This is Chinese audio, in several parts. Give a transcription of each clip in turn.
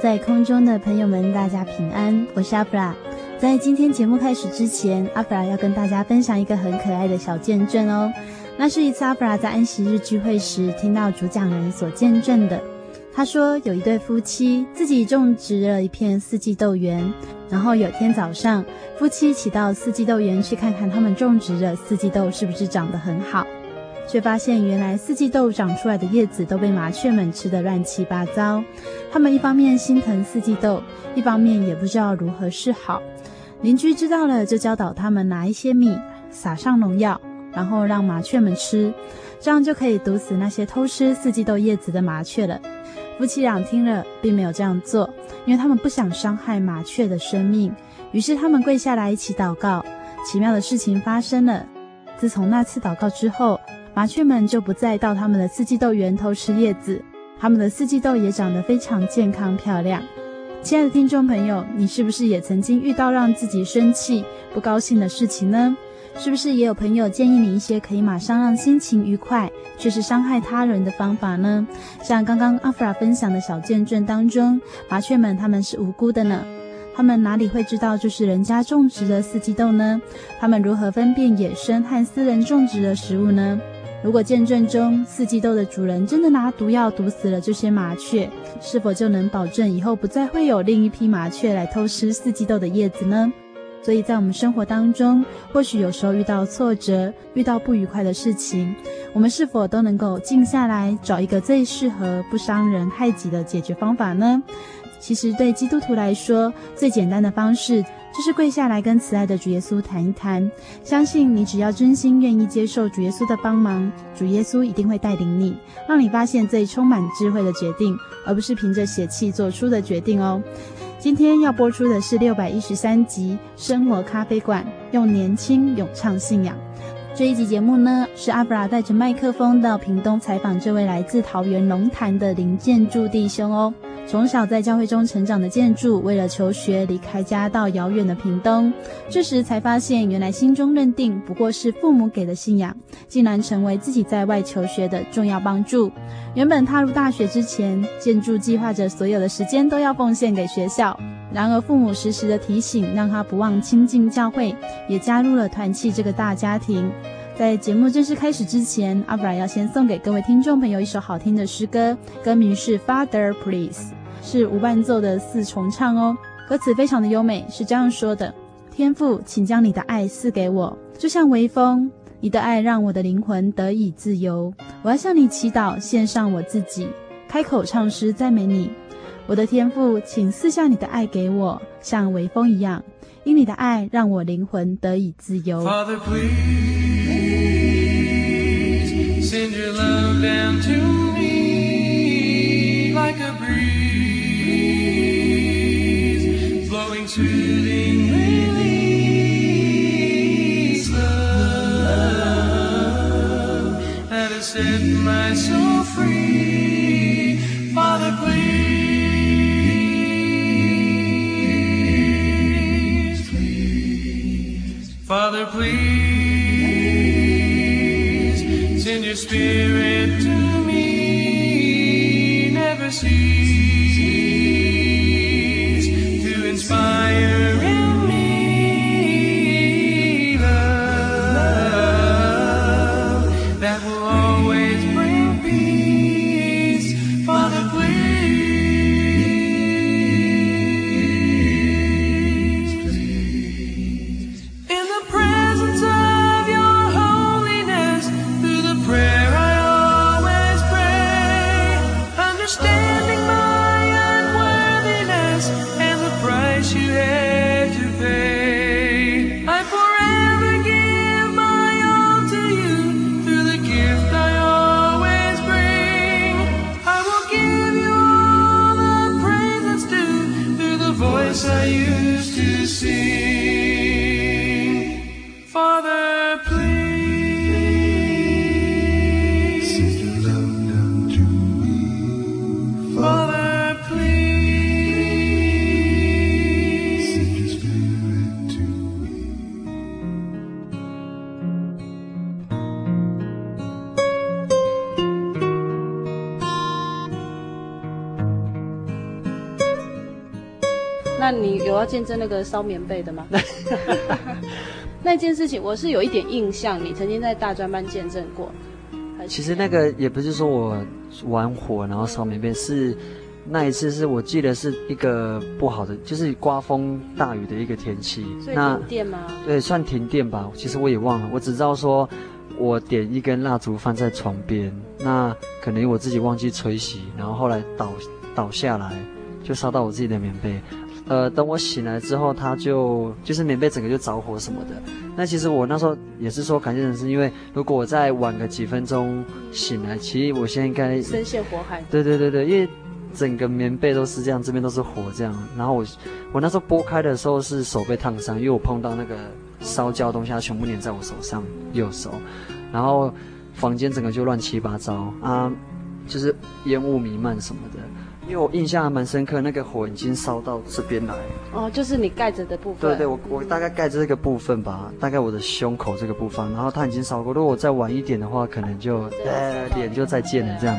在空中的朋友们，大家平安，我是阿弗拉。在今天节目开始之前，阿弗拉要跟大家分享一个很可爱的小见证哦。那是一次阿弗拉在安息日聚会时听到主讲人所见证的。他说有一对夫妻自己种植了一片四季豆园，然后有天早上，夫妻一起到四季豆园去看看他们种植的四季豆是不是长得很好。却发现，原来四季豆长出来的叶子都被麻雀们吃得乱七八糟。他们一方面心疼四季豆，一方面也不知道如何是好。邻居知道了，就教导他们拿一些米撒上农药，然后让麻雀们吃，这样就可以毒死那些偷吃四季豆叶子的麻雀了。夫妻俩听了，并没有这样做，因为他们不想伤害麻雀的生命。于是他们跪下来一起祷告。奇妙的事情发生了，自从那次祷告之后。麻雀们就不再到他们的四季豆园偷吃叶子，他们的四季豆也长得非常健康漂亮。亲爱的听众朋友，你是不是也曾经遇到让自己生气、不高兴的事情呢？是不是也有朋友建议你一些可以马上让心情愉快，却是伤害他人的方法呢？像刚刚阿弗拉分享的小见证当中，麻雀们他们是无辜的呢，他们哪里会知道这是人家种植的四季豆呢？他们如何分辨野生和私人种植的食物呢？如果见证中四季豆的主人真的拿毒药毒死了这些麻雀，是否就能保证以后不再会有另一批麻雀来偷吃四季豆的叶子呢？所以在我们生活当中，或许有时候遇到挫折、遇到不愉快的事情，我们是否都能够静下来，找一个最适合、不伤人害己的解决方法呢？其实对基督徒来说，最简单的方式。就是跪下来跟慈爱的主耶稣谈一谈，相信你只要真心愿意接受主耶稣的帮忙，主耶稣一定会带领你，让你发现最充满智慧的决定，而不是凭着血气做出的决定哦。今天要播出的是六百一十三集《生活咖啡馆》，用年轻咏唱信仰。这一集节目呢，是阿布拉带着麦克风到屏东采访这位来自桃园龙潭的林建筑弟兄哦。从小在教会中成长的建筑，为了求学离开家到遥远的屏东，这时才发现，原来心中认定不过是父母给的信仰，竟然成为自己在外求学的重要帮助。原本踏入大学之前，建筑计划着所有的时间都要奉献给学校，然而父母时时的提醒，让他不忘亲近教会，也加入了团契这个大家庭。在节目正式开始之前，阿布拉要先送给各位听众朋友一首好听的诗歌，歌名是《Father Please》。是无伴奏的四重唱哦。歌词非常的优美是这样说的天赋请将你的爱赐给我。就像微风你的爱让我的灵魂得以自由。我要向你祈祷献上我自己。开口唱诗赞美你。我的天赋请赐下你的爱给我像微风一样。因你的爱让我灵魂得以自由。set my soul free. Father, please, please. Father, please, send your spirit to me. Never see. 有要见证那个烧棉被的吗？那件事情我是有一点印象，你曾经在大专班见证过。其实那个也不是说我玩火然后烧棉被，是那一次是我记得是一个不好的，就是刮风大雨的一个天气。那停电吗？对，算停电吧。其实我也忘了，我只知道说，我点一根蜡烛放在床边，那可能我自己忘记吹熄，然后后来倒倒下来，就烧到我自己的棉被。呃，等我醒来之后，他就就是棉被整个就着火什么的。那其实我那时候也是说感谢神，是因为如果我再晚个几分钟醒来，其实我现在应该深陷火海。对对对对，因为整个棉被都是这样，这边都是火这样。然后我我那时候拨开的时候是手被烫伤，因为我碰到那个烧焦的东西，它全部粘在我手上，右手。然后房间整个就乱七八糟啊，就是烟雾弥漫什么的。因为我印象还蛮深刻，那个火已经烧到这边来。哦，就是你盖着的部分。对对，我我大概盖着这个部分吧，大概我的胸口这个部分，然后它已经烧过。如果我再晚一点的话，可能就呃脸就再见了这样。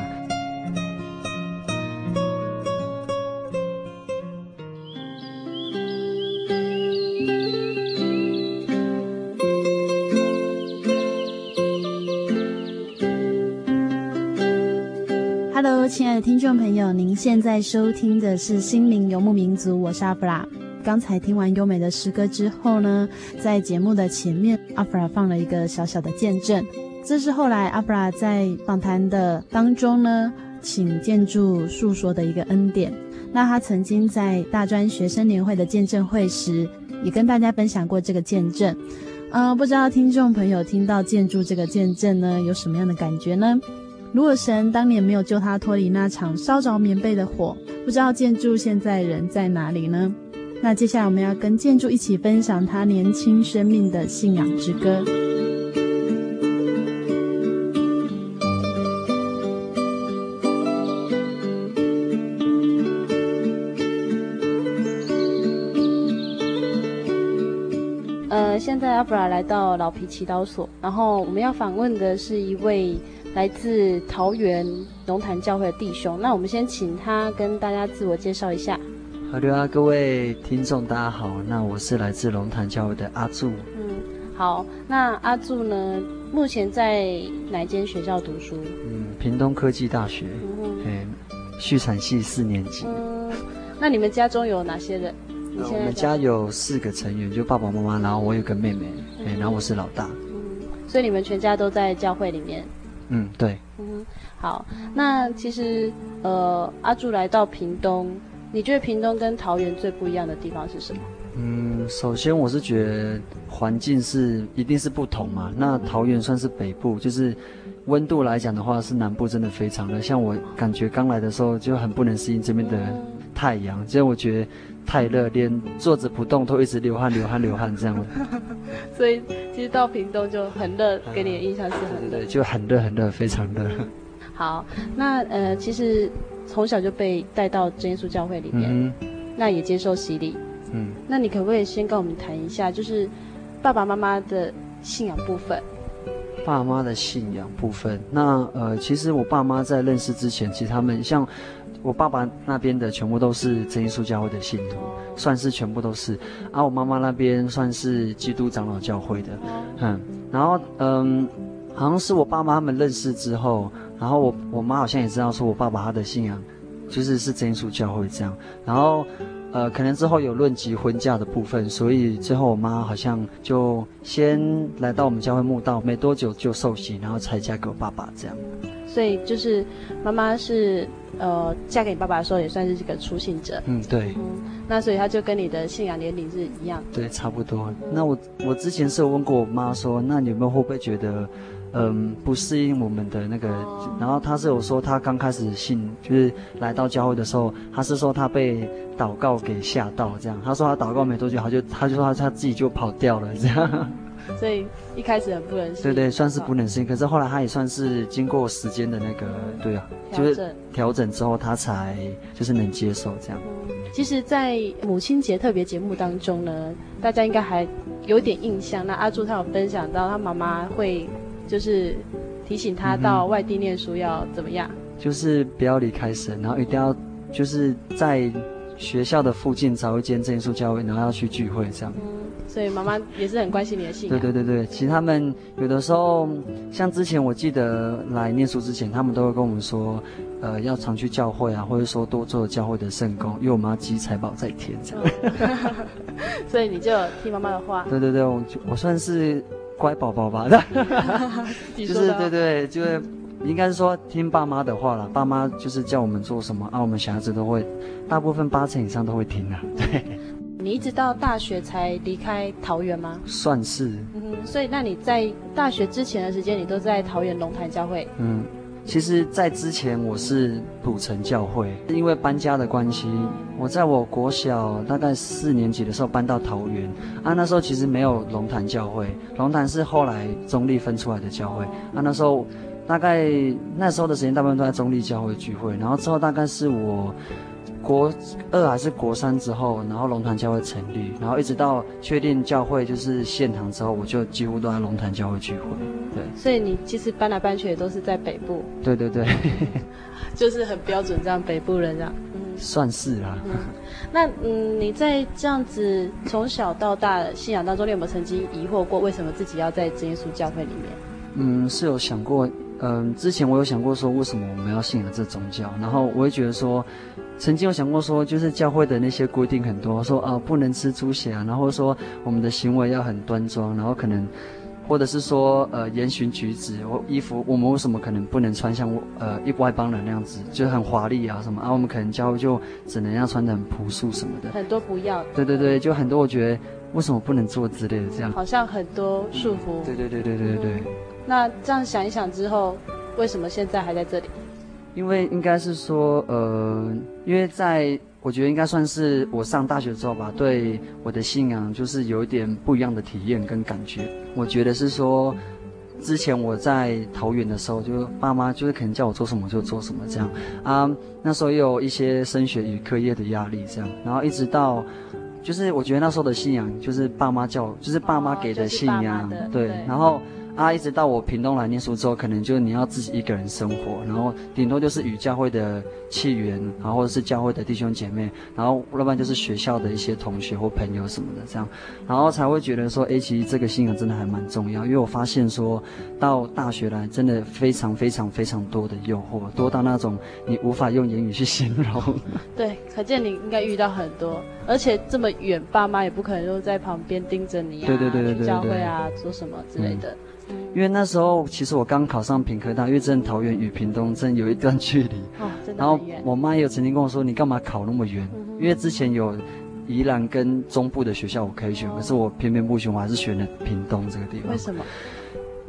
听众朋友，您现在收听的是《心灵游牧民族》，我是阿弗拉。刚才听完优美的诗歌之后呢，在节目的前面，阿弗拉放了一个小小的见证。这是后来阿弗拉在访谈的当中呢，请建筑诉说的一个恩典。那他曾经在大专学生年会的见证会时，也跟大家分享过这个见证。嗯、呃，不知道听众朋友听到建筑这个见证呢，有什么样的感觉呢？如果神当年没有救他脱离那场烧着棉被的火，不知道建筑现在人在哪里呢？那接下来我们要跟建筑一起分享他年轻生命的信仰之歌。呃，现在阿布拉来到老皮祈祷所，然后我们要访问的是一位来自桃园龙潭教会的弟兄。那我们先请他跟大家自我介绍一下。好的啊，各位听众大家好，那我是来自龙潭教会的阿柱。嗯，好，那阿柱呢，目前在哪间学校读书？嗯，屏东科技大学，嗯哎，畜产系四年级。嗯，那你们家中有哪些人？你现在我们家有四个成员，就爸爸妈妈，然后我有个妹妹，哎，然后我是老大。嗯，所以你们全家都在教会里面。嗯，对。嗯，好，那其实呃，阿柱来到屏东，你觉得屏东跟桃园最不一样的地方是什么？嗯，首先我是觉得环境是一定是不同嘛。那桃园算是北部，就是温度来讲的话，是南部真的非常的。像我感觉刚来的时候就很不能适应这边的太阳，其实我觉得太热，连坐着不动都一直流汗、流汗、流汗这样。所以其实到屏东就很热，给你的印象是很热，对，就很热很热，非常热。好，那呃，其实从小就被带到真耶稣教会里面，嗯那也接受洗礼。嗯，那你可不可以先跟我们谈一下，就是爸爸妈妈的信仰部分。爸妈的信仰部分，那呃，其实我爸妈在认识之前，其实他们像我爸爸那边的全部都是真耶稣教会的信徒，算是全部都是。而、啊、我妈妈那边算是基督长老教会的，嗯，然后嗯，好像是我爸妈他们认识之后，然后我我妈好像也知道说我爸爸他的信仰就是是真耶稣教会这样，然后。呃，可能之后有论及婚嫁的部分，所以最后我妈好像就先来到我们教会慕道，没多久就受洗，然后才嫁给我爸爸这样。所以就是妈妈是呃嫁给你爸爸的时候，也算是这个初信者。嗯，对。嗯，那所以他就跟你的信仰年龄是一样。对，差不多。那我我之前是有问过我妈说，那你有没有会不会觉得？嗯，不适应我们的那个，然后他是有说他刚开始信，就是来到教会的时候，他是说他被祷告给吓到，这样。他说他祷告没多久，他就他就说他他自己就跑掉了，这样。所以一开始很不能适应。对对，算是不能适应，可是后来他也算是经过时间的那个，对啊，就是调整之后，他才就是能接受这样。其实，在母亲节特别节目当中呢，大家应该还有点印象。那阿柱他有分享到，他妈妈会。就是提醒他到外地念书要怎么样？就是不要离开神，然后一定要就是在学校的附近找一间真耶稣教会，然后要去聚会这样。嗯，所以妈妈也是很关心你的信仰。对对对对，其实他们有的时候，像之前我记得来念书之前，他们都会跟我们说，呃，要常去教会啊，或者说多做教会的圣工，因为我们要积财宝在天这样。所以你就听妈妈的话。对对对，我就我算是。乖宝宝吧，就是对对，就是应该是说听爸妈的话了。爸妈就是叫我们做什么啊，我们小孩子都会，大部分八成以上都会听的。对，你一直到大学才离开桃园吗？算是。嗯，所以那你在大学之前的时间，你都在桃园龙潭教会？嗯。其实，在之前我是土城教会，因为搬家的关系，我在我国小大概四年级的时候搬到桃园啊。那时候其实没有龙潭教会，龙潭是后来中立分出来的教会啊。那时候大概那时候的时间大部分都在中立教会聚会，然后之后大概是我。国二还是国三之后，然后龙潭教会成立，然后一直到确定教会就是现堂之后，我就几乎都在龙潭教会聚会。对，所以你其实搬来搬去也都是在北部。对对对，就是很标准这样北部人这样。嗯，算是啦。嗯，那嗯，你在这样子从小到大的信仰当中，你有没有曾经疑惑过，为什么自己要在真耶稣教会里面？嗯，是有想过。嗯，之前我有想过说，为什么我们要信仰这宗教？然后我也觉得说。曾经有想过说，就是教会的那些规定很多，说啊不能吃猪血啊，然后说我们的行为要很端庄，然后可能，或者是说呃言行举止，我衣服我们为什么可能不能穿像呃一外邦人那样子，就很华丽啊什么啊？我们可能教会就只能要穿的很朴素什么的。很多不要。对对对，就很多我觉得为什么不能做之类的这样。好像很多束缚。对对对对对对对。那这样想一想之后，为什么现在还在这里？因为应该是说，呃，因为在我觉得应该算是我上大学之后吧，对我的信仰就是有一点不一样的体验跟感觉。我觉得是说，之前我在桃园的时候，就爸妈就是可能叫我做什么就做什么这样啊。那时候也有一些升学与课业的压力这样，然后一直到，就是我觉得那时候的信仰就是爸妈叫，就是爸妈给的信仰，对，然后。啊，一直到我屏东来念书之后，可能就你要自己一个人生活，然后顶多就是与教会的契缘，然后或者是教会的弟兄姐妹，然后要不然就是学校的一些同学或朋友什么的这样，然后才会觉得说，哎，其实这个信仰真的还蛮重要，因为我发现说到大学来，真的非常非常非常多的诱惑，多到那种你无法用言语去形容。对，可见你应该遇到很多，而且这么远，爸妈也不可能都在旁边盯着你啊，对对对对对，对，教会啊，做什么之类的。嗯因为那时候其实我刚考上屏科大，因为真的桃园与屏东真有一段距离。哦，真的。然后我妈也有曾经跟我说：“你干嘛考那么远？”因为之前有宜兰跟中部的学校我可以选，可是我偏偏不选，我还是选了屏东这个地方。为什么？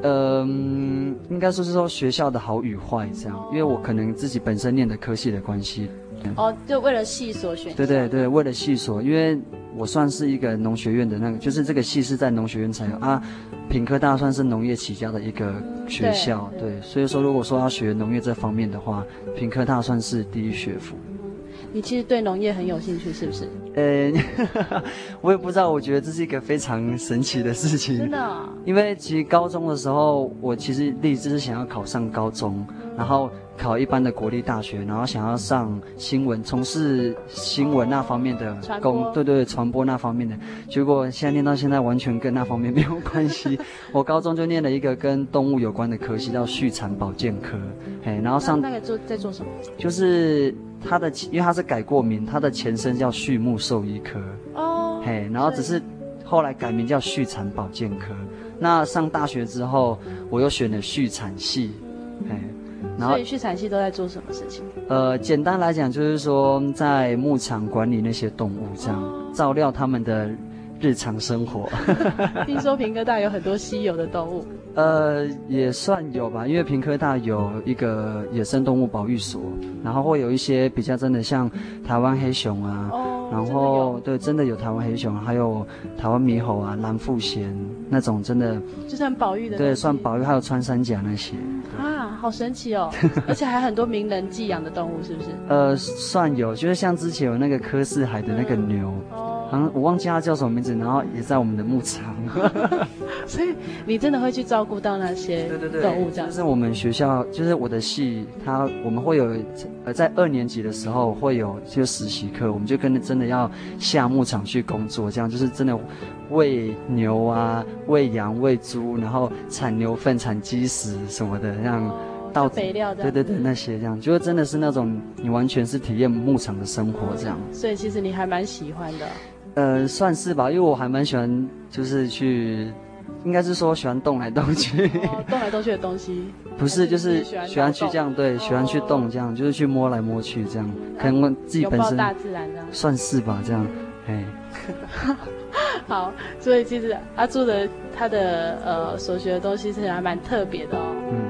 嗯，应该说是说学校的好与坏这样，因为我可能自己本身念的科系的关系。哦，就为了系所选。对对对，为了系所，因为。我算是一个农学院的那个，就是这个系是在农学院才有啊。品科大算是农业起家的一个学校，对，对，所以说如果说要学农业这方面的话，品科大算是第一学府。你其实对农业很有兴趣，是不是？呃，我也不知道，我觉得这是一个非常神奇的事情。真的啊？因为其实高中的时候，我其实立志是想要考上高中，然后考一般的国立大学，然后想要上新闻，从事新闻那方面的工，对对对，传播那方面的。结果现在念到现在，完全跟那方面没有关系。我高中就念了一个跟动物有关的科系，叫畜产保健科。嘿，然后上大概做在做什么？就是。它的，因为它是改过名，它的前身叫畜牧兽医科。哦。嘿，然后只是后来改名叫畜产保健科。那上大学之后，我又选了畜产系。嘿，然后。所以畜产系都在做什么事情？呃，简单来讲就是说，在牧场管理那些动物，这样、哦、照料他们的日常生活。听说平科大有很多稀有的动物。呃，也算有吧，因为平科大有一个野生动物保育所，然后会有一些比较真的像台湾黑熊啊，哦、然后对，真的有台湾黑熊，还有台湾猕猴啊、蓝腹鹇那种真的，就算保育的，对，算保育，还有穿山甲那些。啊，好神奇哦！而且还很多名人寄养的动物，是不是？呃，算有，就是像之前有那个柯四海的那个牛。嗯哦好像我忘记他叫什么名字，然后也在我们的牧场，所以你真的会去照顾到那些动物，这样。就是我们学校，就是我的系，他我们会有，呃，在二年级的时候会有就实习课，我们就跟着真的要下牧场去工作，这样就是真的喂牛啊、喂羊、喂猪，然后产牛粪、产鸡屎什么的，这样。到肥料的，对对对，那些这样，就是真的是那种你完全是体验牧场的生活这样。所以其实你还蛮喜欢的。呃，算是吧，因为我还蛮喜欢，就是去，应该是说喜欢动来动去。哦，动来动去的东西。不是，就是喜欢去这样，对，喜欢去动这样，就是去摸来摸去这样。可能我自己本身。大自然的。算是吧，这样，哎。好，所以其实阿朱的他的呃所学的东西是还蛮特别的哦。嗯。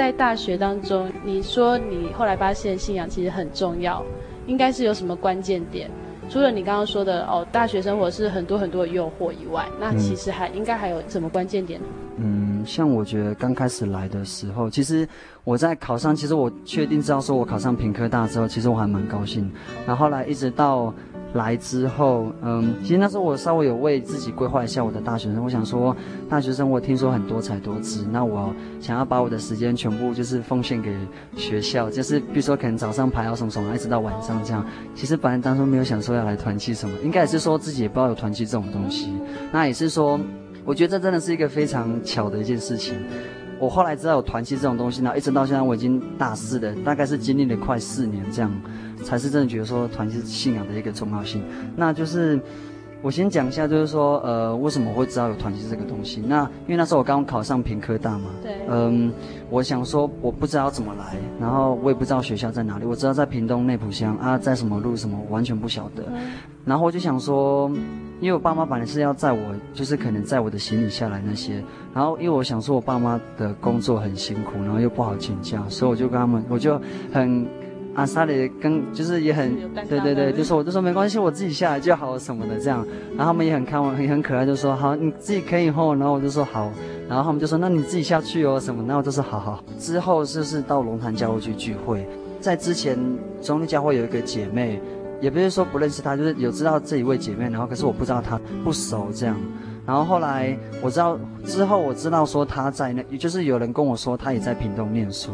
在大学当中，你说你后来发现信仰其实很重要，应该是有什么关键点？除了你刚刚说的哦，大学生活是很多很多的诱惑以外，那其实还、嗯、应该还有什么关键点？嗯，像我觉得刚开始来的时候，其实我在考上，其实我确定知道说我考上屏科大之后，其实我还蛮高兴。然后后来一直到。来之后，嗯，其实那时候我稍微有为自己规划一下我的大学生。我想说，大学生我听说很多才多姿，那我想要把我的时间全部就是奉献给学校，就是比如说可能早上排好什么什么，一直到晚上这样。其实本来当初没有想说要来团契什么，应该也是说自己也不知道有团契这种东西。那也是说，我觉得这真的是一个非常巧的一件事情。我后来知道有团契这种东西，呢一直到现在我已经大四了，大概是经历了快四年这样。才是真的觉得说团契信仰的一个重要性。那就是我先讲一下，就是说呃为什么我会知道有团契这个东西？那因为那时候我刚刚考上屏科大嘛，对，嗯，我想说我不知道怎么来，然后我也不知道学校在哪里，我知道在屏东内埔乡啊，在什么路什么我完全不晓得。嗯、然后我就想说，因为我爸妈本来是要载我，就是可能载我的行李下来那些。然后因为我想说我爸妈的工作很辛苦，然后又不好请假，所以我就跟他们，我就很。阿萨里跟就是也很对对对，就说我就说没关系，我自己下来就好什么的这样，然后他们也很看我，也很可爱，就说好你自己可以后，然后我就说好，然后他们就说那你自己下去哦什么，那我就说好好。之后就是到龙潭教会去聚会，在之前中立教会有一个姐妹，也不是说不认识她，就是有知道这一位姐妹，然后可是我不知道她不熟这样，然后后来我知道之后我知道说她在那，也就是有人跟我说她也在屏东念书。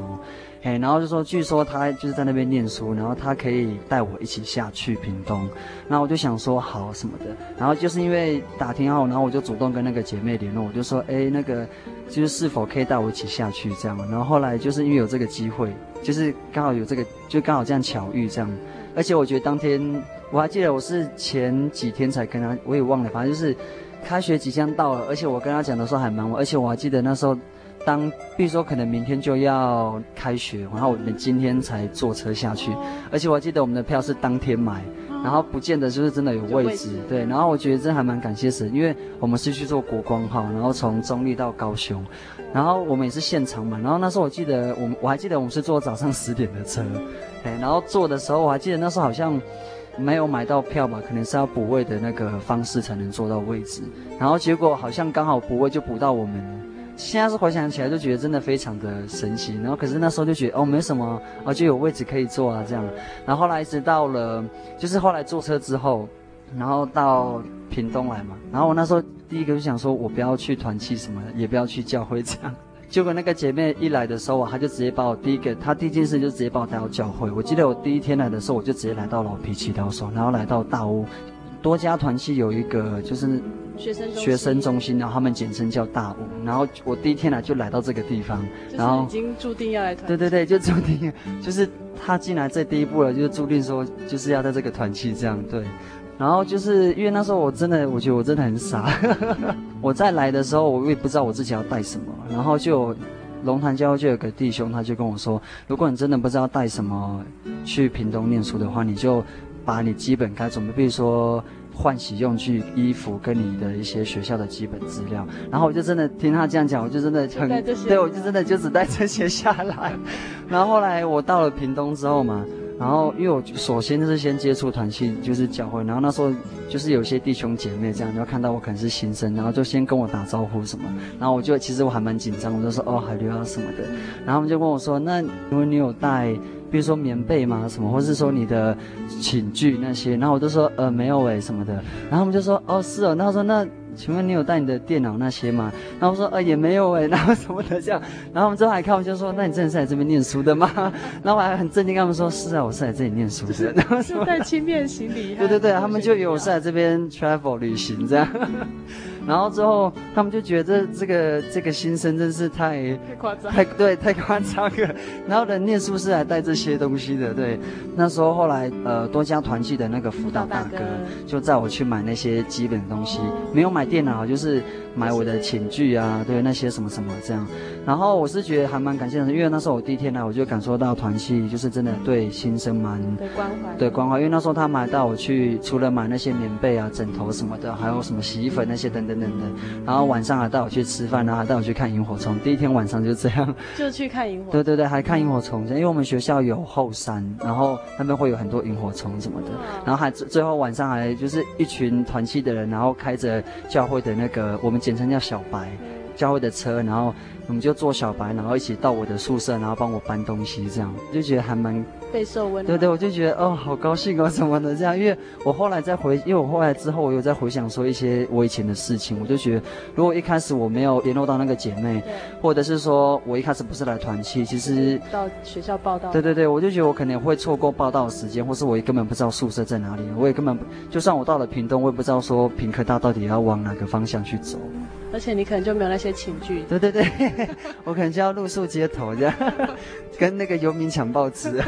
哎，然后就说，据说他就是在那边念书，然后他可以带我一起下去屏东，然后我就想说好什么的，然后就是因为打听后，然后我就主动跟那个姐妹联络，我就说，哎，那个就是是否可以带我一起下去这样，然后后来就是因为有这个机会，就是刚好有这个，就刚好这样巧遇这样，而且我觉得当天我还记得我是前几天才跟他，我也忘了，反正就是开学即将到了，而且我跟他讲的时候还蛮晚，而且我还记得那时候。当比如说可能明天就要开学，然后我们今天才坐车下去，而且我还记得我们的票是当天买，然后不见得就是真的有位置，对。然后我觉得这还蛮感谢神，因为我们是去做国光号，然后从中立到高雄，然后我们也是现场嘛。然后那时候我记得我们我还记得我们是坐早上十点的车，哎，然后坐的时候我还记得那时候好像没有买到票吧，可能是要补位的那个方式才能坐到位置，然后结果好像刚好补位就补到我们了。现在是回想起来就觉得真的非常的神奇，然后可是那时候就觉得哦没什么，哦就有位置可以坐啊这样，然后后来一直到了就是后来坐车之后，然后到屏东来嘛，然后我那时候第一个就想说我不要去团契什么的，也不要去教会这样，结果那个姐妹一来的时候啊，她就直接把我第一个，她第一件事就直接把我带到教会。我记得我第一天来的时候，我就直接来到老皮祈祷所，然后来到大屋多家团契有一个就是。学生学生中心，然后他们简称叫大屋。然后我第一天来就来到这个地方，然后已经注定要来团。对对对，就注定，就是他进来这第一步了，就是注定说就是要在这个团契这样对。然后就是因为那时候我真的，我觉得我真的很傻。我在来的时候，我也不知道我自己要带什么。然后就龙潭教会就有个弟兄，他就跟我说，如果你真的不知道带什么去屏东念书的话，你就把你基本该准备，比如说。换洗用具、衣服跟你的一些学校的基本资料，然后我就真的听他这样讲，我就真的很对，我就真的就只带这些下来。然后后来我到了屏东之后嘛，然后因为我首先就是先接触团契，就是教会，然后那时候就是有些弟兄姐妹这样，就看到我可能是新生，然后就先跟我打招呼什么，然后我就其实我还蛮紧张，我就说哦海流啊什么的，然后他们就问我说，那因为你有带。比如说棉被嘛，什么，或是说你的寝具那些，然后我就说呃没有诶什么的，然后他们就说哦是哦，然后说那请问你有带你的电脑那些吗？然后我说呃也没有诶，然后什么的这样，然后我们之后还看，我就说那你真的是来这边念书的吗？然后我还很震惊跟他们说是啊，我是来这里念书的。然后就带轻便行李。对对对，他们就以为我是来这边 travel 旅行这样。然后之后，他们就觉得这个这个新生真是太太夸张，太对太夸张了。然后人念书是来带这些东西的，对。那时候后来呃多家团聚的那个辅导大哥就带我去买那些基本的东西，没有买电脑，就是买我的寝具啊，对那些什么什么这样。然后我是觉得还蛮感谢的，因为那时候我第一天来，我就感受到团契就是真的对新生蛮对关怀，对关怀。因为那时候他买带我去，除了买那些棉被啊、枕头什么的，还有什么洗衣粉那些等等。等等，然后晚上还带我去吃饭，然后还带我去看萤火虫。第一天晚上就这样，就去看萤火虫。对对对，还看萤火虫，因为我们学校有后山，然后那边会有很多萤火虫什么的。然后还最后晚上还就是一群团契的人，然后开着教会的那个我们简称叫小白教会的车，然后我们就坐小白，然后一起到我的宿舍，然后帮我搬东西，这样就觉得还蛮。备受温暖，对对，我就觉得哦，好高兴哦，什么的这样。因为我后来再回，因为我后来之后，我又在回想说一些我以前的事情，我就觉得，如果一开始我没有联络到那个姐妹，或者是说我一开始不是来团契，其实到学校报道，对对对，我就觉得我可能会错过报道的时间，或是我也根本不知道宿舍在哪里，我也根本就算我到了屏东，我也不知道说屏科大到底要往哪个方向去走。而且你可能就没有那些寝具，对对对，我可能就要露宿街头这样，跟那个游民抢报纸。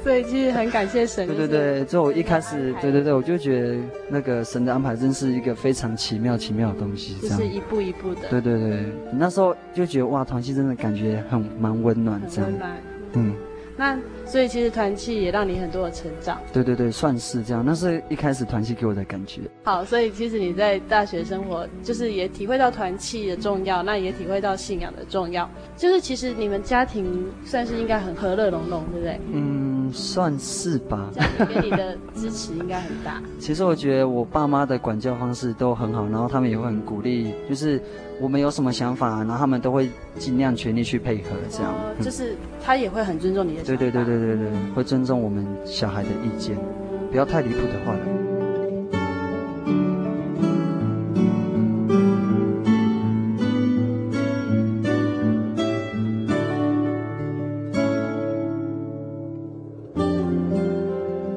所以其实很感谢神。对对对，就我一开始，对对对，我就觉得那个神的安排真是一个非常奇妙奇妙的东西，这样。就是一步一步的。对对对，那时候就觉得哇，团契真的感觉很蛮温暖，这样。温暖。嗯。那所以其实团契也让你很多的成长。对对对，算是这样。那是一开始团契给我的感觉。好，所以其实你在大学生活，就是也体会到团契的重要，那也体会到信仰的重要。就是其实你们家庭算是应该很和乐融融，对不对？嗯，算是吧。家庭给你的支持应该很大。其实我觉得我爸妈的管教方式都很好，然后他们也会很鼓励，就是。我们有什么想法，然后他们都会尽量全力去配合，这样。哦，就是他也会很尊重你的想法。对对对对对对，会尊重我们小孩的意见，不要太离谱的话了。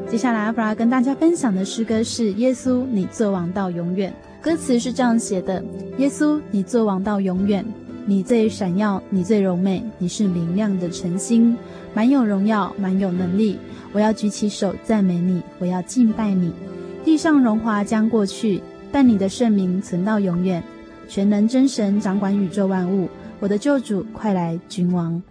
接下来，阿布拉跟大家分享的诗歌是《耶稣，你作王到永远》。歌词是这样写的：耶稣，你作王到永远，你最闪耀，你最柔美，你是明亮的晨星，满有荣耀，满有能力。我要举起手赞美你，我要敬拜你。地上荣华将过去，但你的圣名存到永远。全能真神掌管宇宙万物，我的救主，快来君王。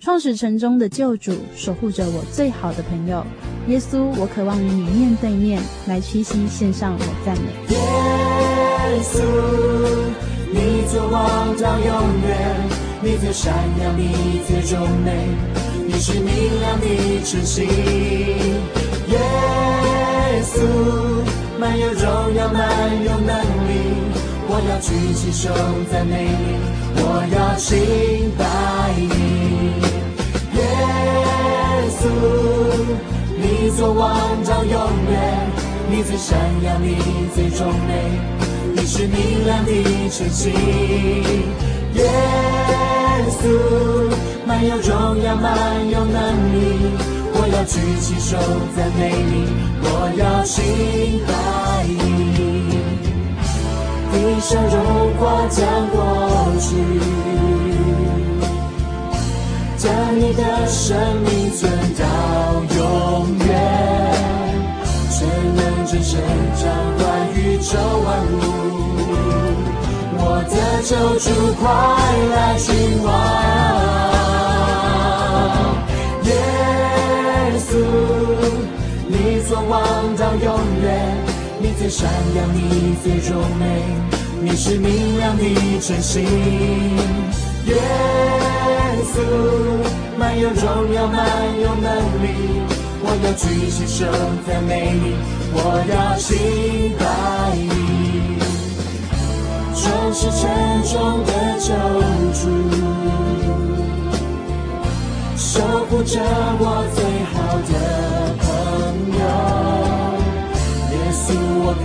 创始城中的救主，守护着我最好的朋友。耶稣，我渴望与你面对面，来屈膝献上我赞美。耶稣，你做王到永远，你最闪耀，你最柔美，你是明亮的晨星。耶稣，满有荣耀，满有能力，我要举起手赞美你，我要敬拜你。耶稣，你做王到永远，你最闪耀，你最荣美，你是明亮的晨星。耶稣，满有荣耀，满有能力。我要举起手赞美你，我要敬拜你。地上荣华将过去，将你的生命存到永远。全能真神掌管宇宙万物，的救主快来君王。你所望到永远，你最闪亮，你最荣美，你是明亮的晨星。耶稣，满有荣耀，满有能力，我要举起手赞美你，我要敬拜你，就是沉重的救主。守护着我最好的朋友，耶稣，我渴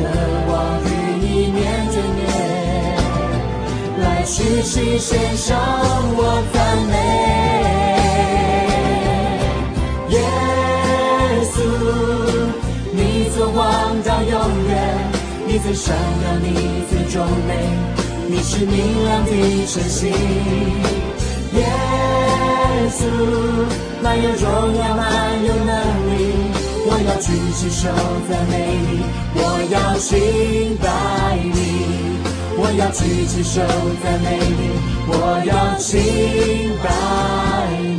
望与你面对面，来屈膝献上我赞美。最闪耀，你最壮美，你是明亮的晨星。耶耶稣，满有荣耀，满有能力，我要举起手赞美你，我要敬拜你，我要举起手赞美你，我要敬拜你。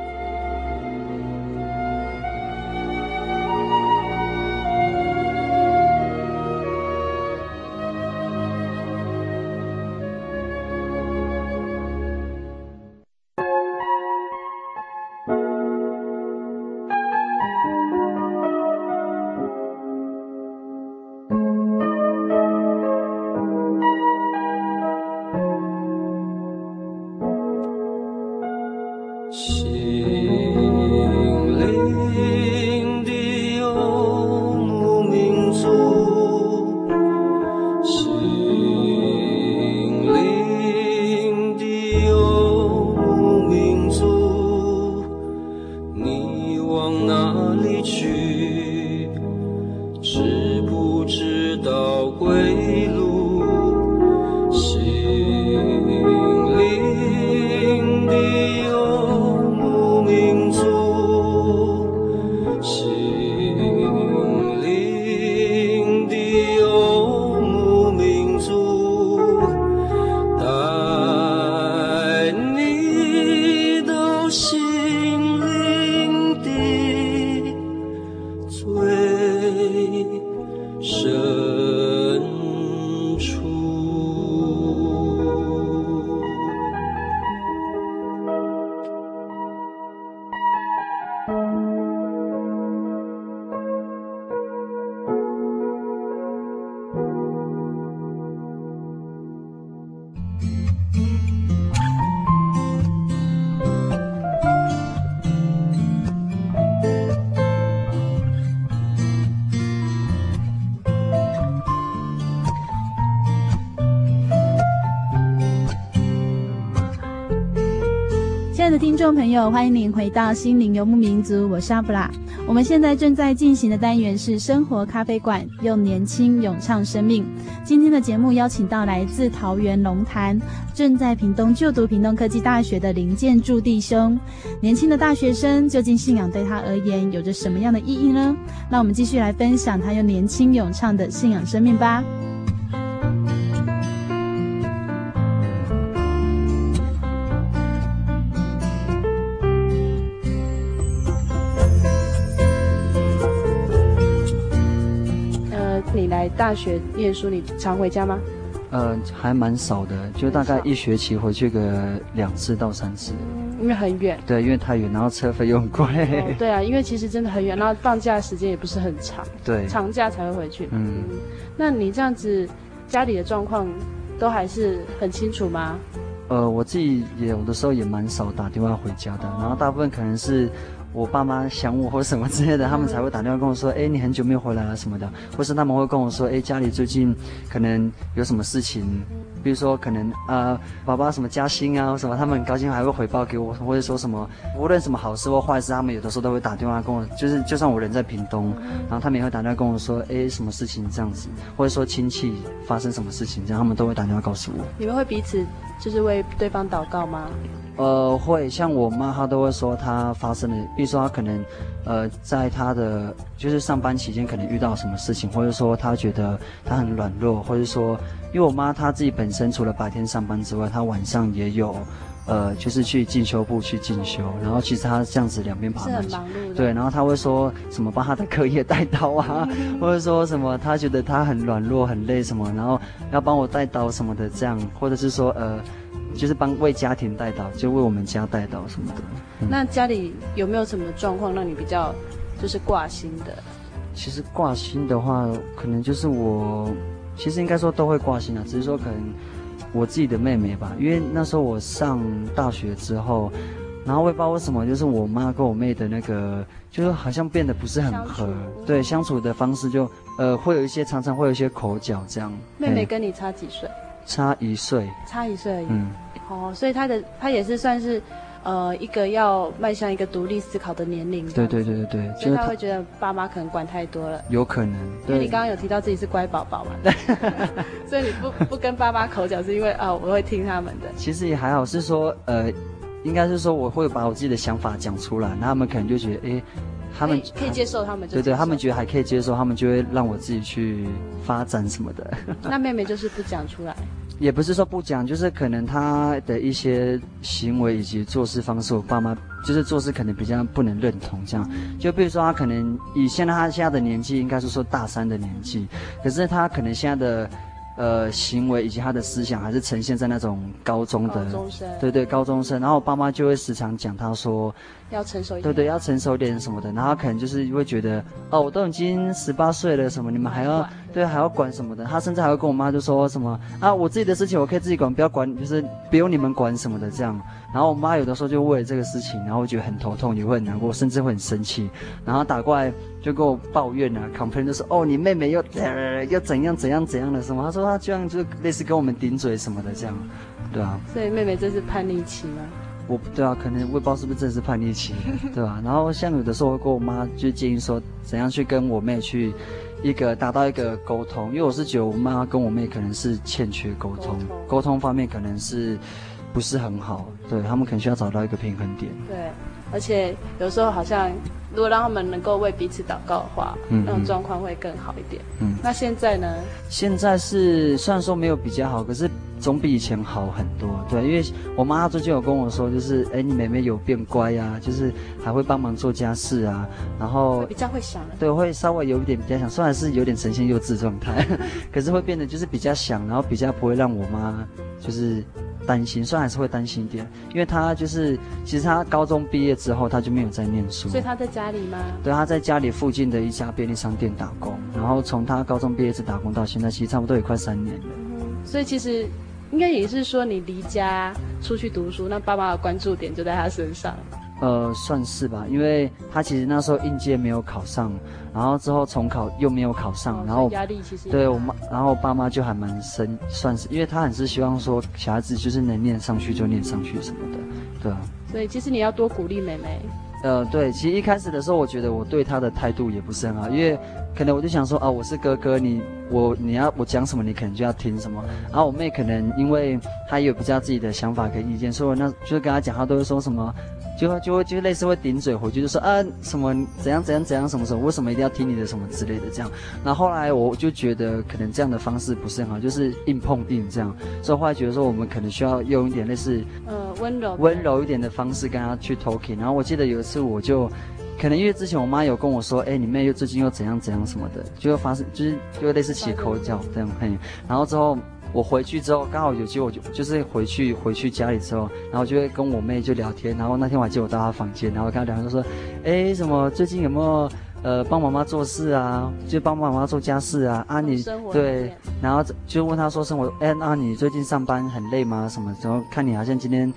的听众朋友，欢迎您回到心灵游牧民族，我是阿布拉。我们现在正在进行的单元是生活咖啡馆，用年轻咏唱生命。今天的节目邀请到来自桃园龙潭，正在屏东就读屏东科技大学的林建柱弟兄。年轻的大学生，究竟信仰对他而言有着什么样的意义呢？让我们继续来分享他用年轻咏唱的信仰生命吧。大学念书，你常回家吗？呃，还蛮少的，就大概一学期回去个两次到三次。因为很远。对，因为太远，然后车费又很贵。哦。对啊，因为其实真的很远，然后放假时间也不是很长。对。长假才会回去。嗯。那你这样子，家里的状况都还是很清楚吗？呃，我自己也有的时候也蛮少打电话回家的，然后大部分可能是。我爸妈想我或什么之类的，他们才会打电话跟我说：“哎，你很久没有回来了什么的。”或是他们会跟我说：“哎，家里最近可能有什么事情，比如说可能啊、呃，爸爸什么加薪啊什么，他们很高兴还会回报给我，或者说什么无论什么好事或坏事，他们有的时候都会打电话跟我，就是就算我人在屏东，然后他们也会打电话跟我说：“哎，什么事情这样子，或者说亲戚发生什么事情这样，他们都会打电话告诉我。”你们会彼此就是为对方祷告吗？呃，会像我妈，她都会说她发生了，比如说她可能，呃，在他的就是上班期间可能遇到什么事情，或者说他觉得他很软弱，或者说，因为我妈她自己本身除了白天上班之外，她晚上也有，呃，就是去进修部去进修，然后其实她这样子两边跑，是很忙碌的。对，然后她会说什么帮她的课业带刀啊，或者说什么她觉得她很软弱很累什么，然后要帮我带刀什么的这样，或者是说呃。就是帮为家庭带祷，就为我们家带祷什么的。嗯。那家里有没有什么状况让你比较就是挂心的？其实挂心的话，可能就是我，其实应该说都会挂心啊，只是说可能我自己的妹妹吧，因为那时候我上大学之后，然后我也不知道为什么，就是我妈跟我妹的那个，就是好像变得不是很合，对，相处的方式就呃会有一些常常会有一些口角这样。妹妹跟你差几岁？差一岁，差一岁而已。嗯，哦，所以他的他也是算是，呃，一个要迈向一个独立思考的年龄。对对对对对，所以他会觉得爸妈可能管太多了。有可能，因为你刚刚有提到自己是乖宝宝嘛，对。所以你不不跟爸妈口角，是因为啊、哦，我会听他们的。其实也还好，是说呃，应该是说我会把我自己的想法讲出来，那他们可能就觉得哎。他们可以接受，他们就对对，他们觉得还可以接受，他们就会让我自己去发展什么的。那妹妹就是不讲出来，也不是说不讲，就是可能她的一些行为以及做事方式，我爸妈就是做事可能比较不能认同。这样，就比如说她可能以现在她现在的年纪，应该是说大三的年纪，可是她可能现在的呃行为以及他的思想还是呈现在那种高中的，高中生对对，高中生。然后我爸妈就会时常讲他说，要成熟一点，对对，要成熟一点什么的。然后可能就是会觉得，哦，我都已经十八岁了，什么你们还要对还要管什么的。他甚至还会跟我妈就说什么啊，我自己的事情我可以自己管，不要管，就是不用你们管什么的这样。然后我妈有的时候就为了这个事情，然后我觉得很头痛，也会很难过，甚至会很生气，然后打过来就跟我抱怨啊，complain 就说哦，你妹妹又呃又怎样怎样怎样的什么？她说她这样就类似跟我们顶嘴什么的这样，对啊。所以妹妹这是叛逆期吗？我对啊，可能我也不知道是不是真是叛逆期，对吧、啊？然后像有的时候会跟我妈就建议说，怎样去跟我妹去一个达到一个沟通，因为我是觉得我妈跟我妹可能是欠缺沟通，沟通方面可能是。不是很好，对，他们可能需要找到一个平衡点。对，而且有时候好像，如果让他们能够为彼此祷告的话，嗯，那种状况会更好一点。嗯，那现在呢？现在是虽然说没有比较好，可是总比以前好很多。对，因为我妈最近有跟我说，就是哎，你妹妹有变乖啊，就是还会帮忙做家事啊，然后比较会想了。对，会稍微有一点比较想，虽然是有点呈现幼稚状态，可是会变得就是比较想，然后比较不会让我妈就是。担心，虽然还是会担心一点，因为他就是，其实他高中毕业之后，他就没有再念书。所以他在家里吗？对，他在家里附近的一家便利商店打工，然后从他高中毕业一直打工到现在，其实差不多也快三年了。嗯，所以其实应该也是说，你离家出去读书，那爸妈的关注点就在他身上。呃，算是吧，因为他其实那时候应届没有考上，然后之后重考又没有考上，哦、然后压力其实对我妈，然后我爸妈就还蛮生，算是，因为他很是希望说小孩子就是能念上去就念上去什么的，对啊。所以其实你要多鼓励妹妹。呃，对，其实一开始的时候，我觉得我对他的态度也不是很好，因为可能我就想说啊，我是哥哥，你我你要我讲什么，你可能就要听什么。然后我妹可能因为她有比较自己的想法跟意见，所以我那就是跟她讲，她都会说什么。就会就会就类似会顶嘴回去，就说啊什么怎样怎样怎样什么什么，为什么一定要听你的什么之类的这样。然后后来我就觉得可能这样的方式不是很好，就是硬碰硬这样。所以后来觉得说我们可能需要用一点类似呃温柔温柔一点的方式跟他去 talking。然后我记得有一次我就可能因为之前我妈有跟我说，哎你妹又最近又怎样怎样什么的，就会发生就是就会类似起口角这样嘿。然后之后。我回去之后刚好有机会，我就就是回去回去家里之后，然后就会跟我妹就聊天。然后那天我还记得我到她房间，然后跟她聊天就说，哎，什么最近有没有呃帮妈妈做事啊？就帮妈妈做家事啊？啊你对，然后就问她说生活，哎，那你最近上班很累吗？什么？然后看你好像今天。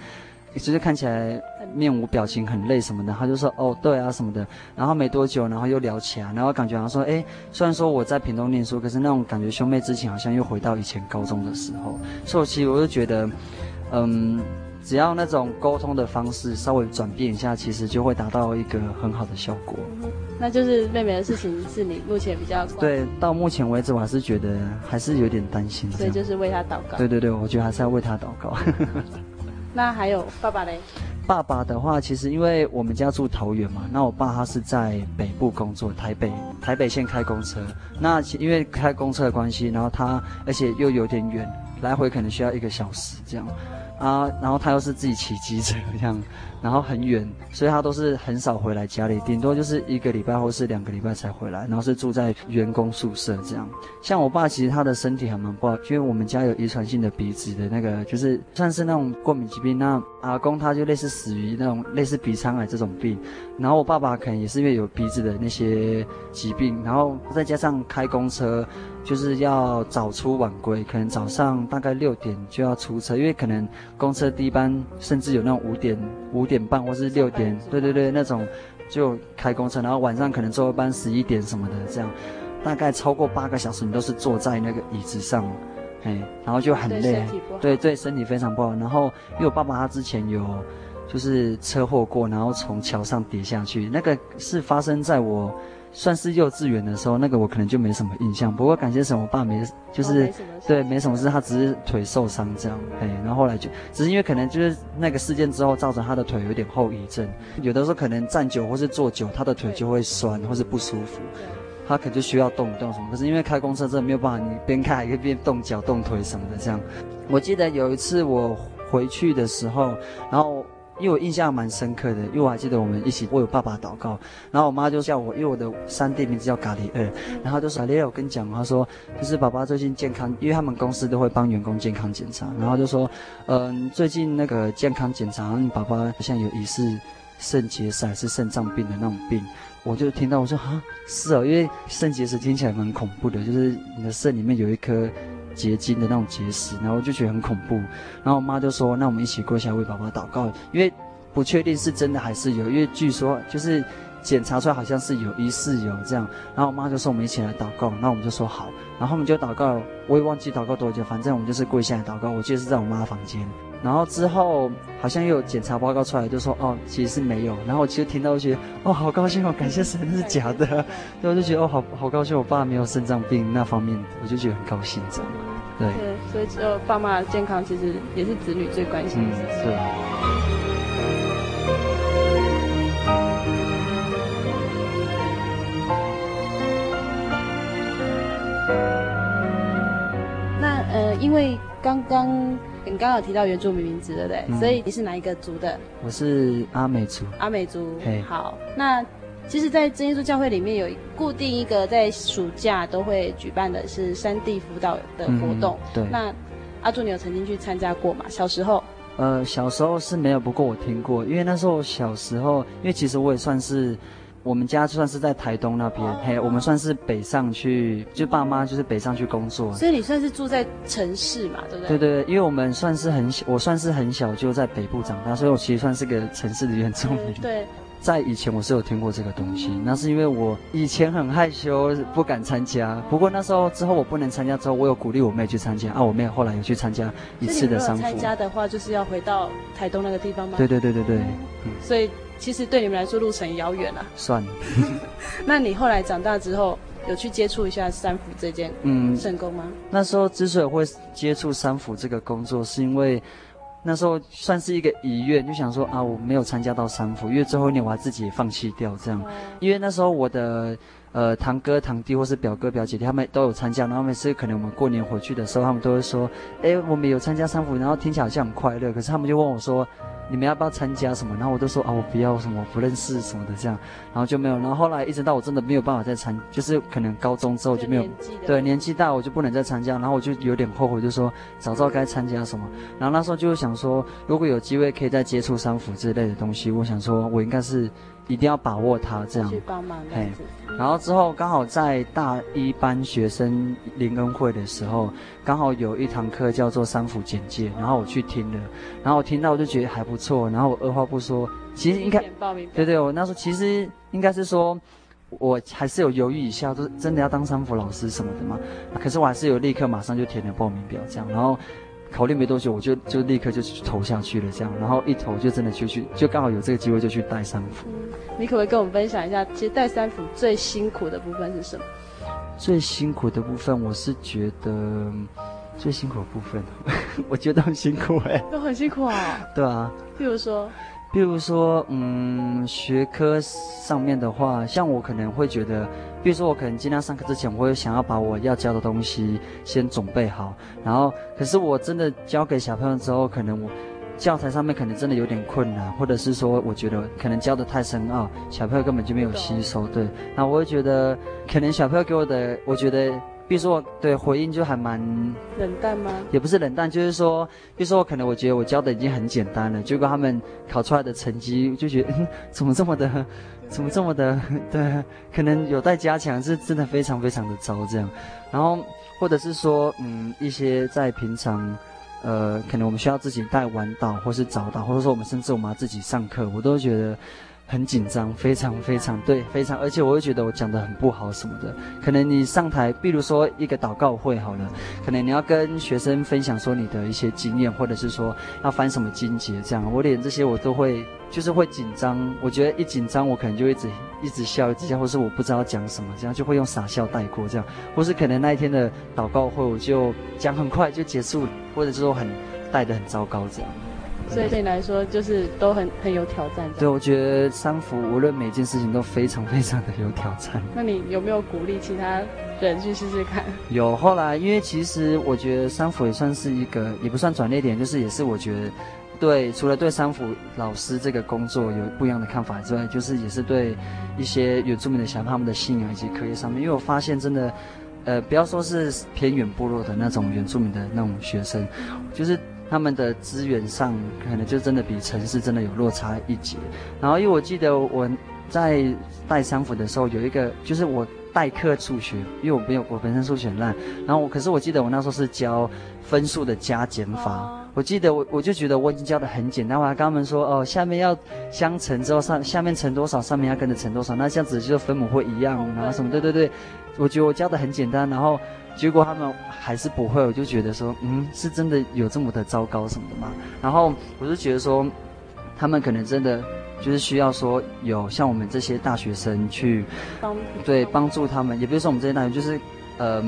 其实看起来面无表情，很累什么的，他就说哦对啊什么的，然后没多久，然后又聊起来，然后感觉好像说，哎，虽然说我在屏东念书，可是那种感觉兄妹之情好像又回到以前高中的时候，所以我其实我就觉得，嗯，只要那种沟通的方式稍微转变一下，其实就会达到一个很好的效果。那就是妹妹的事情是你目前比较对，到目前为止我还是觉得还是有点担心，所以就是为她祷告。对对对，我觉得还是要为她祷告。那还有爸爸嘞？爸爸的话，其实因为我们家住桃园嘛，那我爸他是在北部工作，台北台北线开公车。那因为开公车的关系，然后他而且又有点远，来回可能需要一个小时这样。啊，然后他又是自己骑机车这样，然后很远，所以他都是很少回来家里，顶多就是一个礼拜或是两个礼拜才回来，然后是住在员工宿舍这样。像我爸其实他的身体还蛮不好，因为我们家有遗传性的鼻子的那个，就是算是那种过敏疾病。那阿公他就类似死于那种类似鼻肠癌这种病，然后我爸爸可能也是因为有鼻子的那些疾病，然后再加上开公车。就是要早出晚归，可能早上大概六点就要出车，因为可能公车第一班甚至有那种五点五点半或是六点，对对对，那种就开工车，然后晚上可能最后一班十一点什么的，这样大概超过八个小时，你都是坐在那个椅子上，哎，然后就很累，对对，身体非常不好。然后因为我爸爸他之前有就是车祸过，然后从桥上跌下去，那个是发生在我。算是幼稚园的时候，那个我可能就没什么印象。不过感谢神，我爸没，就是、对没什么事，他只是腿受伤这样。哎，然后后来就只是因为可能就是那个事件之后，造成他的腿有点后遗症。有的时候可能站久或是坐久，他的腿就会酸或是不舒服，他可能就需要动一动什么。可是因为开公车真的没有办法，你边开还可以边动脚动腿什么的这样。我记得有一次我回去的时候，然后。因为我印象蛮深刻的，因为我还记得我们一起为我爸爸祷告，然后我妈就叫我，因为我的三弟名字叫咖喱二，然后就是咖喱二，我跟你讲，他说就是爸爸最近健康，因为他们公司都会帮员工健康检查，然后就说，嗯，最近那个健康检查，你爸爸好像有疑似肾结石还是肾脏病的那种病，我就听到我说啊，是哦，因为肾结石听起来蛮恐怖的，就是你的肾里面有一颗。结晶的那种结石，然后我就觉得很恐怖，然后我妈就说：“那我们一起跪下为爸爸祷告，因为不确定是真的还是有，因为据说就是检查出来好像是有，疑似有这样。”然后我妈就说：“我们一起来祷告。”那我们就说好，然后我们就祷告，我也忘记祷告多久，反正我们就是跪下来祷告。我记得是在我妈房间。然后之后好像又有检查报告出来，就说哦，其实是没有。然后我其实听到我觉得哦，好高兴哦，感谢神，是假的。所以我就觉得哦，好好高兴，我爸没有肾脏病那方面，我就觉得很高兴这样。对，对，所以只有爸妈的健康其实也是子女最关心的事情。嗯，对。那呃，因为刚刚。你刚刚有提到原住民名字，对不对？嗯、所以你是哪一个族的？我是阿美族。阿美族。好。那其实，在真耶稣教会里面有固定一个在暑假都会举办的是山地辅导的活动。嗯、对。那阿柱，你有曾经去参加过吗？小时候？呃，小时候是没有，不过我听过，因为那时候小时候，因为其实我也算是。我们家算是在台东那边，嘿，我们算是北上去，就爸妈就是北上去工作。所以你算是住在城市嘛，对不对？对对，因为我们算是很小，我算是很小就在北部长大，所以我其实算是个城市的原住民。对，在以前我是有听过这个东西，那是因为我以前很害羞，不敢参加。不过那时候之后我不能参加之后，我有鼓励我妹去参加啊，我妹后来有去参加一次的山辅。参加的话就是要回到台东那个地方吗？对对对对对，嗯，所以。其实对你们来说路程遥远了。算了。那你后来长大之后，有去接触一下三福这件嗯圣工吗？那时候之所以会接触三福这个工作，是因为那时候算是一个遗愿，就想说啊，我没有参加到三福，因为最后一年我还自己放弃掉这样。哦、因为那时候我的呃堂哥堂弟或是表哥表姐他们都有参加，然后每次可能我们过年回去的时候，他们都会说，哎，我们有参加三福，然后听起来好像很快乐，可是他们就问我说。你们要不要参加什么？然后我都说啊，我不要什么，我不认识什么的这样，然后就没有。然后后来一直到我真的没有办法再参，就是可能高中之后就没有，年对，年纪大我就不能再参加。然后我就有点后悔，就说早知道该参加什么。然后那时候就想说，如果有机会可以再接触三福之类的东西，我想说我应该是。一定要把握它，这样。去帮忙。嘿，然后之后刚好在大一班学生联恩会的时候，刚好有一堂课叫做三辅简介，然后我去听了，然后我听到我就觉得还不错，然后我二话不说，其实应该，对对，我那时候其实应该是说，我还是有犹豫一下，就是真的要当三辅老师什么的嘛，可是我还是有立刻马上就填了报名表，这样，然后。考虑没多久，我就就立刻就投下去了，这样，然后一投就真的就去，就刚好有这个机会就去带三辅。嗯，你可不可以跟我们分享一下，其实带三辅最辛苦的部分是什么？最辛苦的部分，我是觉得最辛苦的部分，我觉得很辛苦哎，都很辛苦啊。对啊。譬如说。譬如说，嗯，学科上面的话，像我可能会觉得，比如说我可能今天上课之前，我会想要把我要教的东西先准备好，然后，可是我真的教给小朋友之后，可能我教材上面可能真的有点困难，或者是说，我觉得可能教得太深奥，小朋友根本就没有吸收，对，那我会觉得，可能小朋友给我的，我觉得。比如说，对回应就还蛮冷淡吗？也不是冷淡，就是说，比如说，可能我觉得我教的已经很简单了，结果他们考出来的成绩就觉得，嗯，怎么这么的，怎么这么的，对，可能有待加强，是真的非常非常的糟这样。然后或者是说，嗯，一些在平常，呃，可能我们需要自己带晚祷，或是早祷，或者说我们甚至我们要自己上课，我都觉得。很紧张，非常非常对，非常，而且我会觉得我讲得很不好什么的。可能你上台，比如说一个祷告会好了，可能你要跟学生分享说你的一些经验，或者是说要翻什么经节这样，我连这些我都会，就是会紧张。我觉得一紧张，我可能就一直一直笑，一直笑，或是我不知道讲什么，这样就会用傻笑带过这样，或是可能那一天的祷告会我就讲很快就结束，或者是说很带得很糟糕这样。所以对你来说，就是都很很有挑战。对，我觉得山辅无论每件事情都非常非常的有挑战。那你有没有鼓励其他人去试试看？有，后来因为其实我觉得山辅也算是一个，也不算转捩点，就是也是我觉得。对除了对三辅老师这个工作有不一样的看法之外，就是也是对一些原住民的想法他们的信仰以及课业上面，因为我发现真的，呃，不要说是偏远部落的那种原住民的那种学生，就是他们的资源上可能就真的比城市真的有落差一截。然后因为我记得我在带三辅的时候，有一个就是我。代课数学，因为我没有，我本身数学很烂。然后我，可是我记得我那时候是教分数的加减法。我记得我，我就觉得我已经教的很简单。我还跟他们说，哦，下面要相乘之后上下面乘多少，上面要跟着乘多少，那这样子就分母会一样，然后什么，对对对。我觉得我教的很简单，然后结果他们还是不会，我就觉得说，嗯，是真的有这么的糟糕什么的吗？然后我就觉得说，他们可能真的。就是需要说有像我们这些大学生去帮对帮助他们，也不是说我们这些大学，就是呃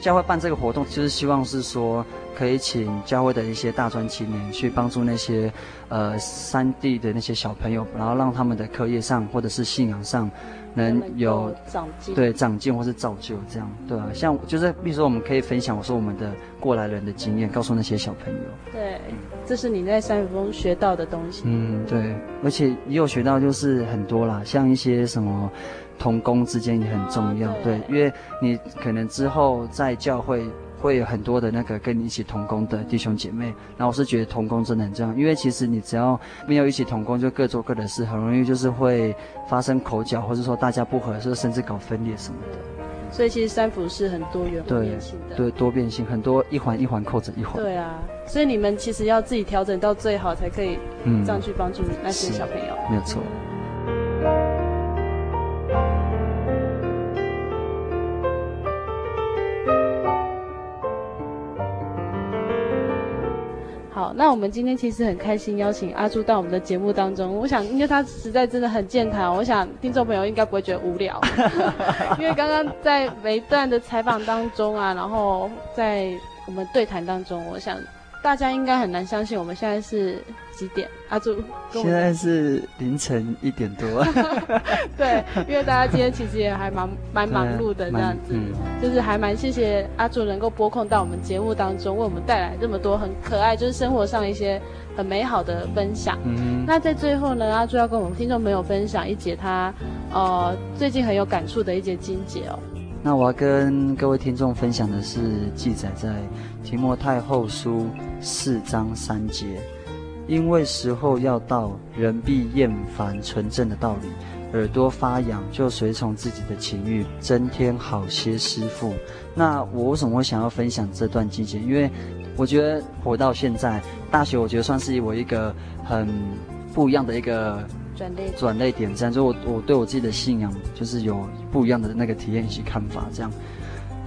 教会办这个活动，就是希望是说可以请教会的一些大专青年去帮助那些呃三地的那些小朋友，然后让他们的课业上或者是信仰上。能有长进，对长进或是造就这样，对啊，像就是比如说，我们可以分享我说我们的过来人的经验，告诉那些小朋友。对，这是你在三辅中学到的东西。嗯，对，而且也有学到就是很多啦，像一些什么同工之间也很重要，对，因为你可能之后在教会。会有很多的那个跟你一起同工的弟兄姐妹，然后我是觉得同工真的很重要，因为其实你只要没有一起同工，就各做各的事，很容易就是会发生口角，或者说大家不合适，甚至搞分裂什么的。所以其实三福是很多元多变性的，对，对多变性，很多一环一环扣着一环。对啊，所以你们其实要自己调整到最好，才可以这样去帮助那些小朋友。嗯、没有错。那我们今天其实很开心邀请阿朱到我们的节目当中。我想，因为他实在真的很健谈，我想听众朋友应该不会觉得无聊。因为刚刚在每一段的采访当中啊，然后在我们对谈当中，我想。大家应该很难相信，我们现在是几点？阿朱，现在是凌晨一点多。对，因为大家今天其实也还蛮蛮忙碌的这样子，嗯、就是还蛮谢谢阿朱能够拨空到我们节目当中，为我们带来这么多很可爱，就是生活上一些很美好的分享。嗯，那在最后呢，阿朱要跟我们听众朋友分享一节他呃最近很有感触的一节经节哦。那我要跟各位听众分享的是记载在提摩太后书四章三节，因为时候要到，人必厌烦纯正的道理，耳朵发痒，就随从自己的情欲，增添好些师傅。那我为什么会想要分享这段经节？因为我觉得活到现在，大学我觉得算是我一个很不一样的一个。转类点，赞就我我对我自己的信仰就是有不一样的那个体验以及看法，这样。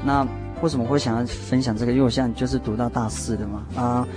那为什么会想要分享这个？因为我现在就是读到大四的嘛，啊，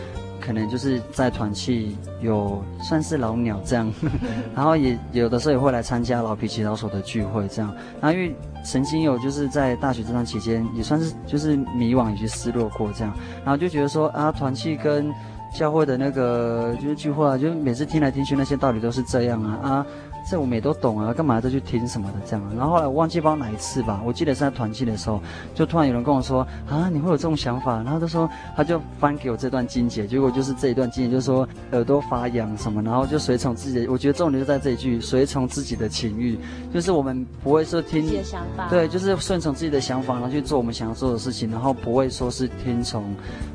可能就是在团契有算是老鸟这样，然后也有的时候也会来参加老皮祈祷所的聚会这样。然后因为曾经有就是在大学这段期间也算是就是迷惘以及失落过这样，然后就觉得说啊，团契跟教会的那个就是聚会啊，就每次听来听去那些道理都是这样啊啊。这我们也都懂啊，干嘛再去听什么的这样？然后后来我忘记不知道哪一次吧，我记得是在团契的时候，就突然有人跟我说啊，你会有这种想法？然后他说他就翻给我这段经节，结果就是这一段经节，就是说耳朵发痒什么，然后就随从自己的。我觉得重点就在这一句，随从自己的情欲，就是我们不会说听，想法对，就是顺从自己的想法，然后去做我们想要做的事情，然后不会说是听从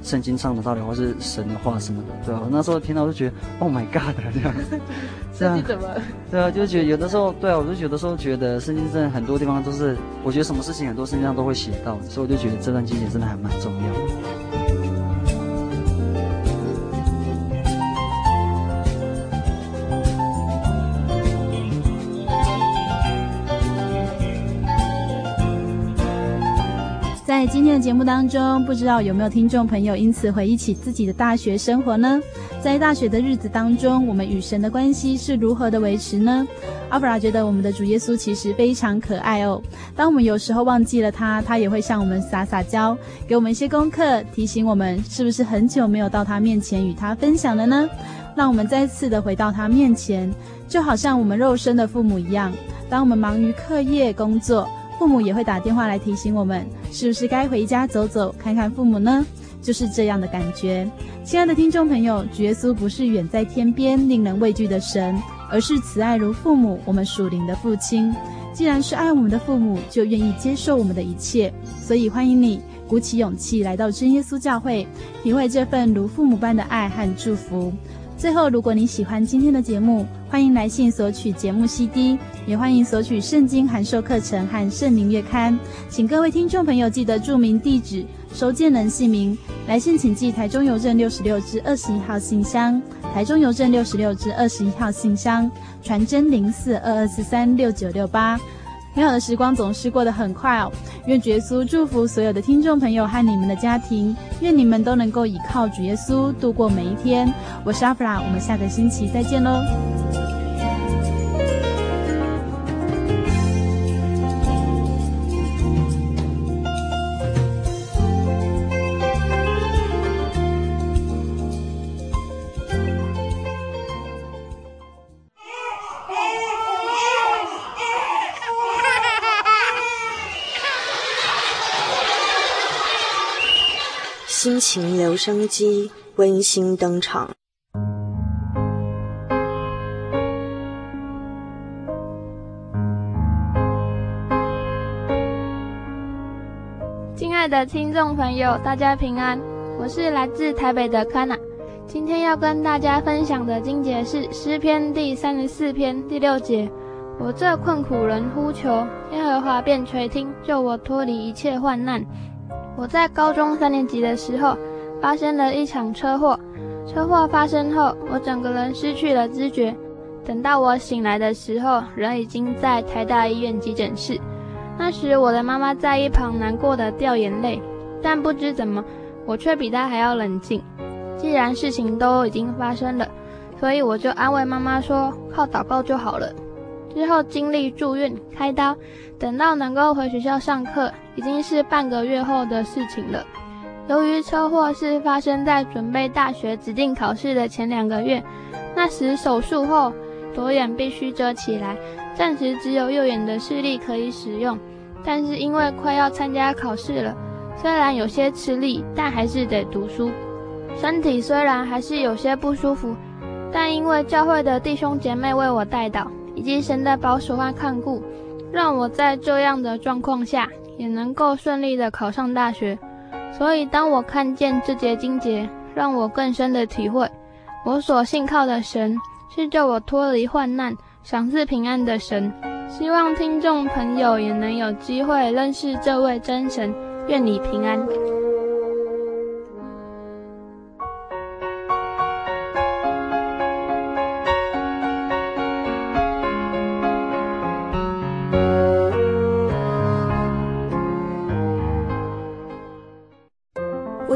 圣经上的道理或是神的话什么的，对啊，我那时候听到我就觉得，Oh my God，这样，这样怎么？对啊。就觉得有的时候，对啊，我就有的时候觉得圣经真的很多地方都是，我觉得什么事情很多圣经上都会写到，所以我就觉得这段经节真的还蛮重要的。今天的节目当中，不知道有没有听众朋友因此回忆起自己的大学生活呢？在大学的日子当中，我们与神的关系是如何的维持呢？阿布拉觉得我们的主耶稣其实非常可爱哦。当我们有时候忘记了他，他也会向我们撒撒娇，给我们一些功课，提醒我们是不是很久没有到他面前与他分享了呢？让我们再次的回到他面前，就好像我们肉身的父母一样。当我们忙于课业工作，父母也会打电话来提醒我们，是不是该回家走走，看看父母呢？就是这样的感觉。亲爱的听众朋友，主耶稣不是远在天边令人畏惧的神，而是慈爱如父母，我们属灵的父亲。既然是爱我们的父母，就愿意接受我们的一切，所以欢迎你鼓起勇气来到真耶稣教会，体会这份如父母般的爱和祝福。最后，如果你喜欢今天的节目，欢迎来信索取节目 CD，也欢迎索取圣经函授课程和圣灵月刊。请各位听众朋友记得注明地址、收件人姓名。来信请寄台中邮政六十六至二十一号信箱，台中邮政六十六至二十一号信箱，传真零四二二四三六九六八。美好的时光总是过得很快哦。愿主耶稣祝福所有的听众朋友和你们的家庭，愿你们都能够依靠主耶稣度过每一天。我是阿弗拉，我们下个星期再见喽。情留声机温馨登场。亲爱的听众朋友，大家平安，我是来自台北的 Kana，。今天要跟大家分享的经节是诗篇第三十四篇第六节：“我这困苦人呼求耶和华，便垂听，救我脱离一切患难。”我在高中三年级的时候，发生了一场车祸。车祸发生后，我整个人失去了知觉。等到我醒来的时候，人已经在台大医院急诊室。那时，我的妈妈在一旁难过的掉眼泪，但不知怎么，我却比她还要冷静。既然事情都已经发生了，所以我就安慰妈妈说：“靠祷告就好了。”之后经历住院、开刀，等到能够回学校上课，已经是半个月后的事情了。由于车祸是发生在准备大学指定考试的前两个月，那时手术后左眼必须遮起来，暂时只有右眼的视力可以使用。但是因为快要参加考试了，虽然有些吃力，但还是得读书。身体虽然还是有些不舒服，但因为教会的弟兄姐妹为我代祷。以及神的保守和看顾，让我在这样的状况下也能够顺利的考上大学。所以，当我看见这节经节，让我更深的体会，我所信靠的神是救我脱离患难、赏赐平安的神。希望听众朋友也能有机会认识这位真神。愿你平安。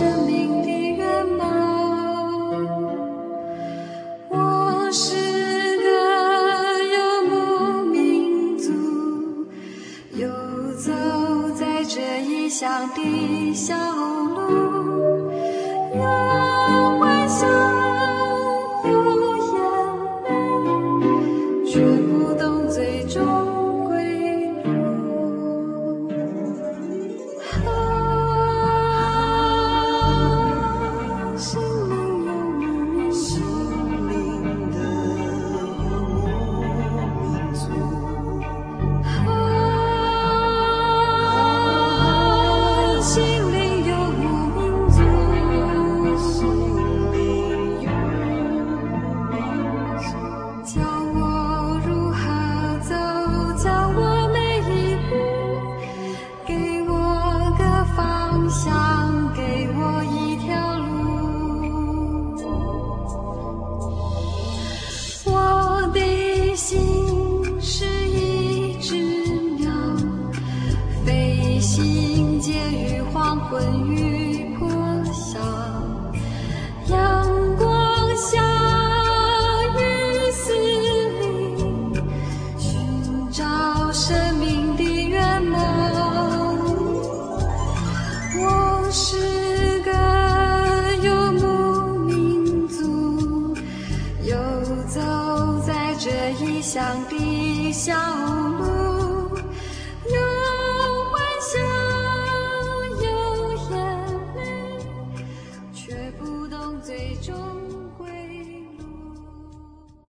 心。